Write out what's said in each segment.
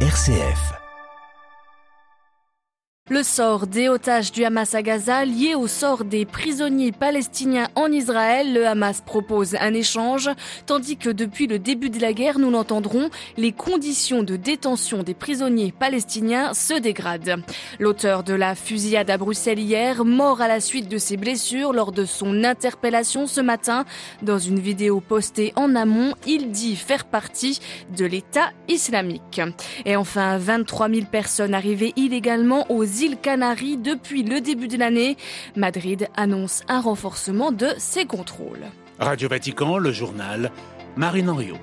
RCF. Le sort des otages du Hamas à Gaza lié au sort des prisonniers palestiniens en Israël, le Hamas propose un échange, tandis que depuis le début de la guerre, nous l'entendrons, les conditions de détention des prisonniers palestiniens se dégradent. L'auteur de la fusillade à Bruxelles hier, mort à la suite de ses blessures lors de son interpellation ce matin, dans une vidéo postée en amont, il dit faire partie de l'État islamique. Et enfin, 23 000 personnes arrivées illégalement aux îles Canaries depuis le début de l'année. Madrid annonce un renforcement de ses contrôles. Radio Vatican, le journal Marine Henriot.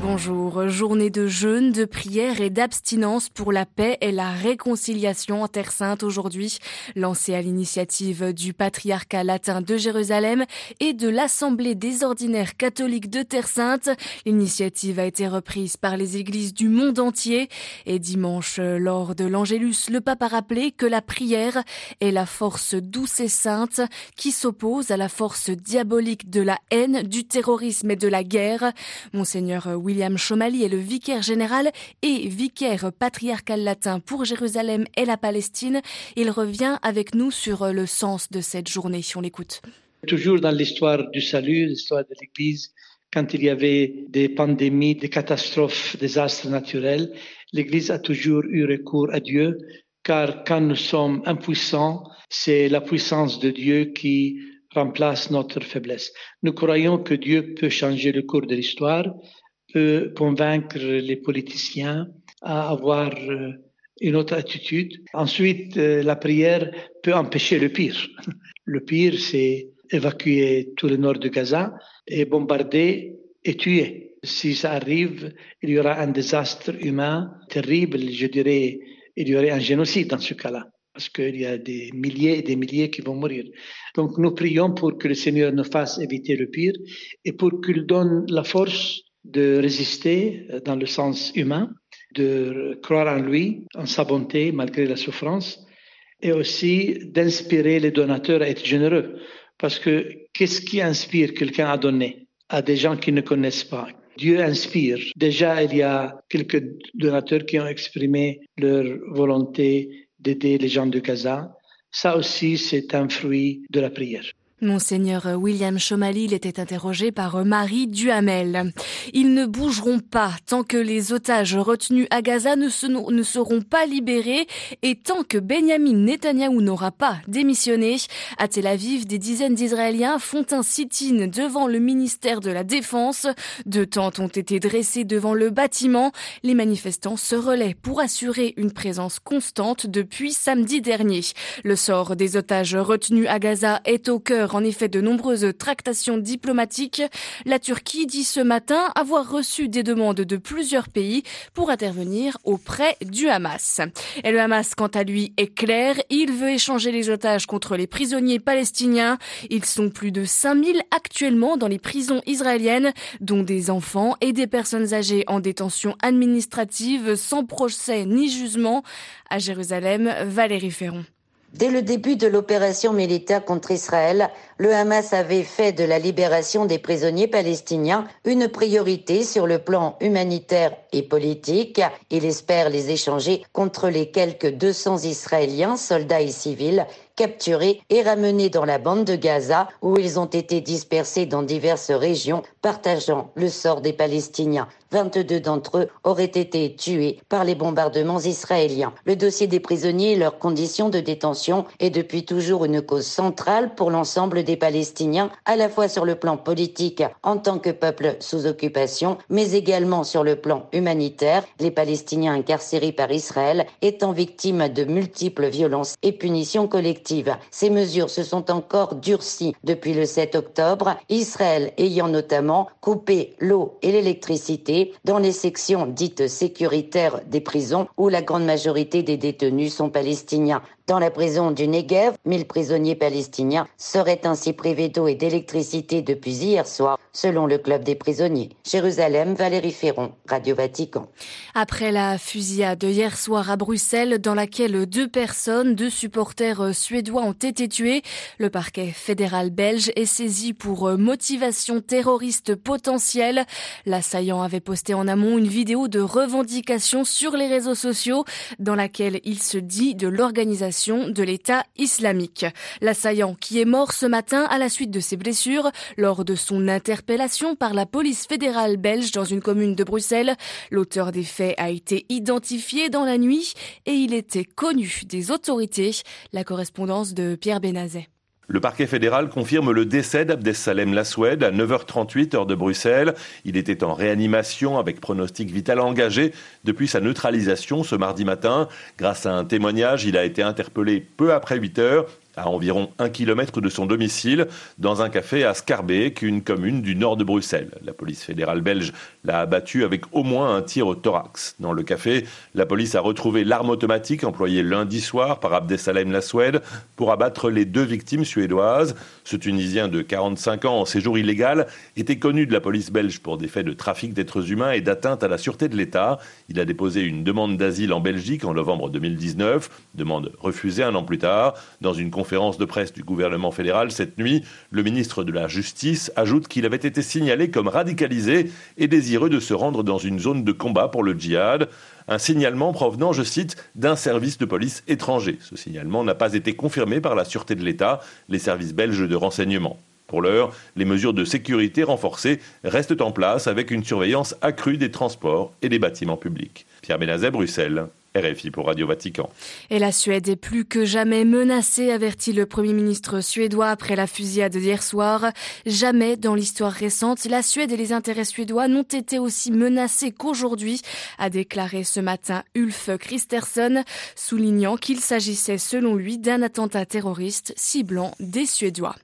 Bonjour. Journée de jeûne, de prière et d'abstinence pour la paix et la réconciliation en Terre Sainte aujourd'hui, lancée à l'initiative du patriarcat latin de Jérusalem et de l'Assemblée des ordinaires catholiques de Terre Sainte. L'initiative a été reprise par les églises du monde entier et dimanche, lors de l'Angélus, le pape a rappelé que la prière est la force douce et sainte qui s'oppose à la force diabolique de la haine, du terrorisme et de la guerre. Monseigneur William Chomali est le vicaire général et vicaire patriarcal latin pour Jérusalem et la Palestine. Il revient avec nous sur le sens de cette journée. Si on l'écoute. Toujours dans l'histoire du salut, l'histoire de l'Église, quand il y avait des pandémies, des catastrophes, des astres naturels, l'Église a toujours eu recours à Dieu, car quand nous sommes impuissants, c'est la puissance de Dieu qui remplace notre faiblesse. Nous croyons que Dieu peut changer le cours de l'histoire, peut convaincre les politiciens à avoir euh, une autre attitude. Ensuite, euh, la prière peut empêcher le pire. Le pire, c'est évacuer tout le nord de Gaza et bombarder et tuer. Si ça arrive, il y aura un désastre humain terrible, je dirais, il y aurait un génocide dans ce cas-là, parce qu'il y a des milliers et des milliers qui vont mourir. Donc nous prions pour que le Seigneur nous fasse éviter le pire et pour qu'il donne la force de résister euh, dans le sens humain, de croire en lui, en sa bonté malgré la souffrance, et aussi d'inspirer les donateurs à être généreux. Parce que qu'est-ce qui inspire quelqu'un à donner à des gens qui ne connaissent pas? Dieu inspire. Déjà, il y a quelques donateurs qui ont exprimé leur volonté d'aider les gens de Gaza. Ça aussi, c'est un fruit de la prière. Monseigneur William Chomalil était interrogé par Marie Duhamel. Ils ne bougeront pas tant que les otages retenus à Gaza ne, seront pas libérés et tant que Benjamin Netanyahou n'aura pas démissionné. À Tel Aviv, des dizaines d'Israéliens font un sit-in devant le ministère de la Défense. Deux tentes ont été dressées devant le bâtiment. Les manifestants se relaient pour assurer une présence constante depuis samedi dernier. Le sort des otages retenus à Gaza est au cœur en effet de nombreuses tractations diplomatiques. La Turquie dit ce matin avoir reçu des demandes de plusieurs pays pour intervenir auprès du Hamas. Et le Hamas, quant à lui, est clair. Il veut échanger les otages contre les prisonniers palestiniens. Ils sont plus de 5000 actuellement dans les prisons israéliennes, dont des enfants et des personnes âgées en détention administrative sans procès ni jugement. À Jérusalem, Valérie Ferron. Dès le début de l'opération militaire contre Israël, le Hamas avait fait de la libération des prisonniers palestiniens une priorité sur le plan humanitaire et politique. Il espère les échanger contre les quelques 200 Israéliens, soldats et civils, capturés et ramenés dans la bande de Gaza où ils ont été dispersés dans diverses régions partageant le sort des Palestiniens. 22 d'entre eux auraient été tués par les bombardements israéliens. Le dossier des prisonniers et leurs conditions de détention est depuis toujours une cause centrale pour l'ensemble des Palestiniens, à la fois sur le plan politique en tant que peuple sous occupation, mais également sur le plan humanitaire, les Palestiniens incarcérés par Israël étant victimes de multiples violences et punitions collectives. Ces mesures se sont encore durcies depuis le 7 octobre, Israël ayant notamment coupé l'eau et l'électricité dans les sections dites sécuritaires des prisons où la grande majorité des détenus sont palestiniens. Dans la prison du Negev, 1000 prisonniers palestiniens seraient ainsi privés d'eau et d'électricité depuis hier soir, selon le club des prisonniers. Jérusalem, Valérie Ferron, Radio Vatican. Après la fusillade hier soir à Bruxelles, dans laquelle deux personnes, deux supporters suédois ont été tués, le parquet fédéral belge est saisi pour motivation terroriste potentielle. L'assaillant avait posté en amont une vidéo de revendication sur les réseaux sociaux dans laquelle il se dit de l'organisation de l'État islamique. L'assaillant qui est mort ce matin à la suite de ses blessures lors de son interpellation par la police fédérale belge dans une commune de Bruxelles. L'auteur des faits a été identifié dans la nuit et il était connu des autorités. La correspondance de Pierre Benazet. Le parquet fédéral confirme le décès d'Abdesalem Laswed à 9h38 heure de Bruxelles. Il était en réanimation avec pronostic vital engagé depuis sa neutralisation ce mardi matin. Grâce à un témoignage, il a été interpellé peu après 8 heures à environ un kilomètre de son domicile, dans un café à Scarbeck, une commune du nord de Bruxelles. La police fédérale belge l'a abattu avec au moins un tir au thorax. Dans le café, la police a retrouvé l'arme automatique employée lundi soir par Abdesalem Laswed pour abattre les deux victimes suédoises. Ce Tunisien de 45 ans en séjour illégal était connu de la police belge pour des faits de trafic d'êtres humains et d'atteinte à la sûreté de l'État. Il a déposé une demande d'asile en Belgique en novembre 2019, demande refusée un an plus tard. Dans une conférence conférence de presse du gouvernement fédéral cette nuit, le ministre de la Justice ajoute qu'il avait été signalé comme radicalisé et désireux de se rendre dans une zone de combat pour le djihad. Un signalement provenant, je cite, d'un service de police étranger. Ce signalement n'a pas été confirmé par la Sûreté de l'État, les services belges de renseignement. Pour l'heure, les mesures de sécurité renforcées restent en place avec une surveillance accrue des transports et des bâtiments publics. Pierre Benazet, Bruxelles. RFI pour Radio Vatican. Et la Suède est plus que jamais menacée, avertit le Premier ministre suédois après la fusillade d'hier soir. Jamais dans l'histoire récente, la Suède et les intérêts suédois n'ont été aussi menacés qu'aujourd'hui, a déclaré ce matin Ulf Kristersson, soulignant qu'il s'agissait selon lui d'un attentat terroriste ciblant des Suédois.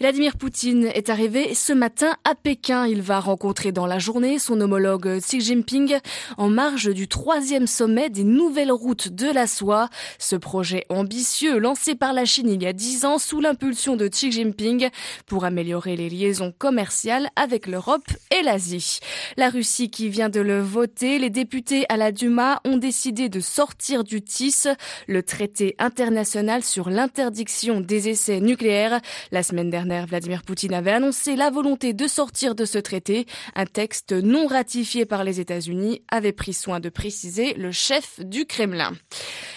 Vladimir Poutine est arrivé ce matin à Pékin. Il va rencontrer dans la journée son homologue Xi Jinping en marge du troisième sommet des nouvelles routes de la soie. Ce projet ambitieux lancé par la Chine il y a dix ans sous l'impulsion de Xi Jinping pour améliorer les liaisons commerciales avec l'Europe et l'Asie. La Russie qui vient de le voter, les députés à la Duma ont décidé de sortir du TIS, le traité international sur l'interdiction des essais nucléaires. Semaine dernière, Vladimir Poutine avait annoncé la volonté de sortir de ce traité. Un texte non ratifié par les États-Unis avait pris soin de préciser le chef du Kremlin.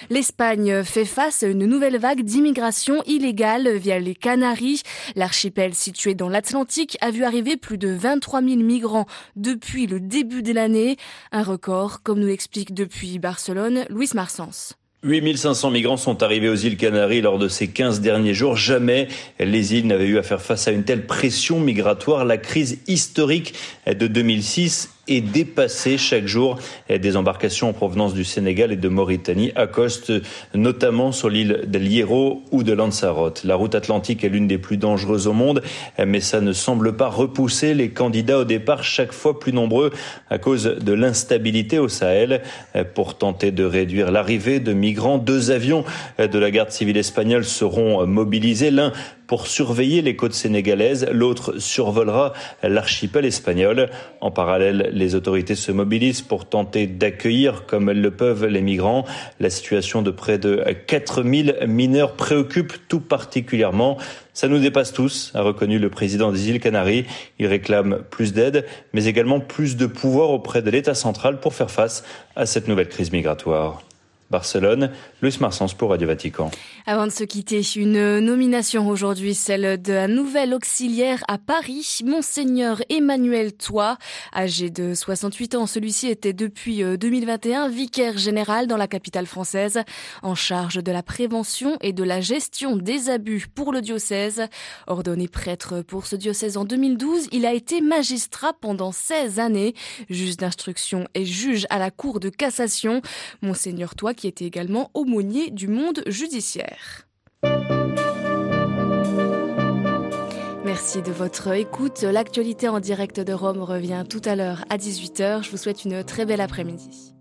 L'Espagne fait face à une nouvelle vague d'immigration illégale via les Canaries. L'archipel situé dans l'Atlantique a vu arriver plus de 23 000 migrants depuis le début de l'année. Un record, comme nous l'explique depuis Barcelone Louis Marsens. 8500 migrants sont arrivés aux îles Canaries lors de ces 15 derniers jours. Jamais les îles n'avaient eu à faire face à une telle pression migratoire. La crise historique de 2006 et dépasser chaque jour. Des embarcations en provenance du Sénégal et de Mauritanie accostent notamment sur l'île de Hierro ou de Lanzarote. La route atlantique est l'une des plus dangereuses au monde, mais ça ne semble pas repousser les candidats au départ chaque fois plus nombreux à cause de l'instabilité au Sahel. Pour tenter de réduire l'arrivée de migrants, deux avions de la garde civile espagnole seront mobilisés. L'un pour surveiller les côtes sénégalaises, l'autre survolera l'archipel espagnol. En parallèle, les autorités se mobilisent pour tenter d'accueillir comme elles le peuvent les migrants. La situation de près de 4000 mineurs préoccupe tout particulièrement. Ça nous dépasse tous, a reconnu le président des îles Canaries. Il réclame plus d'aide, mais également plus de pouvoir auprès de l'État central pour faire face à cette nouvelle crise migratoire. Barcelone, Luis Marsens pour Radio Vatican. Avant de se quitter, une nomination aujourd'hui, celle de la nouvelle auxiliaire à Paris, Monseigneur Emmanuel Toit. Âgé de 68 ans, celui-ci était depuis 2021 euh, vicaire général dans la capitale française, en charge de la prévention et de la gestion des abus pour le diocèse. Ordonné prêtre pour ce diocèse en 2012, il a été magistrat pendant 16 années, juge d'instruction et juge à la cour de cassation. Monseigneur Toit qui était également du monde judiciaire. Merci de votre écoute. L'actualité en direct de Rome revient tout à l'heure à 18h. Je vous souhaite une très belle après-midi.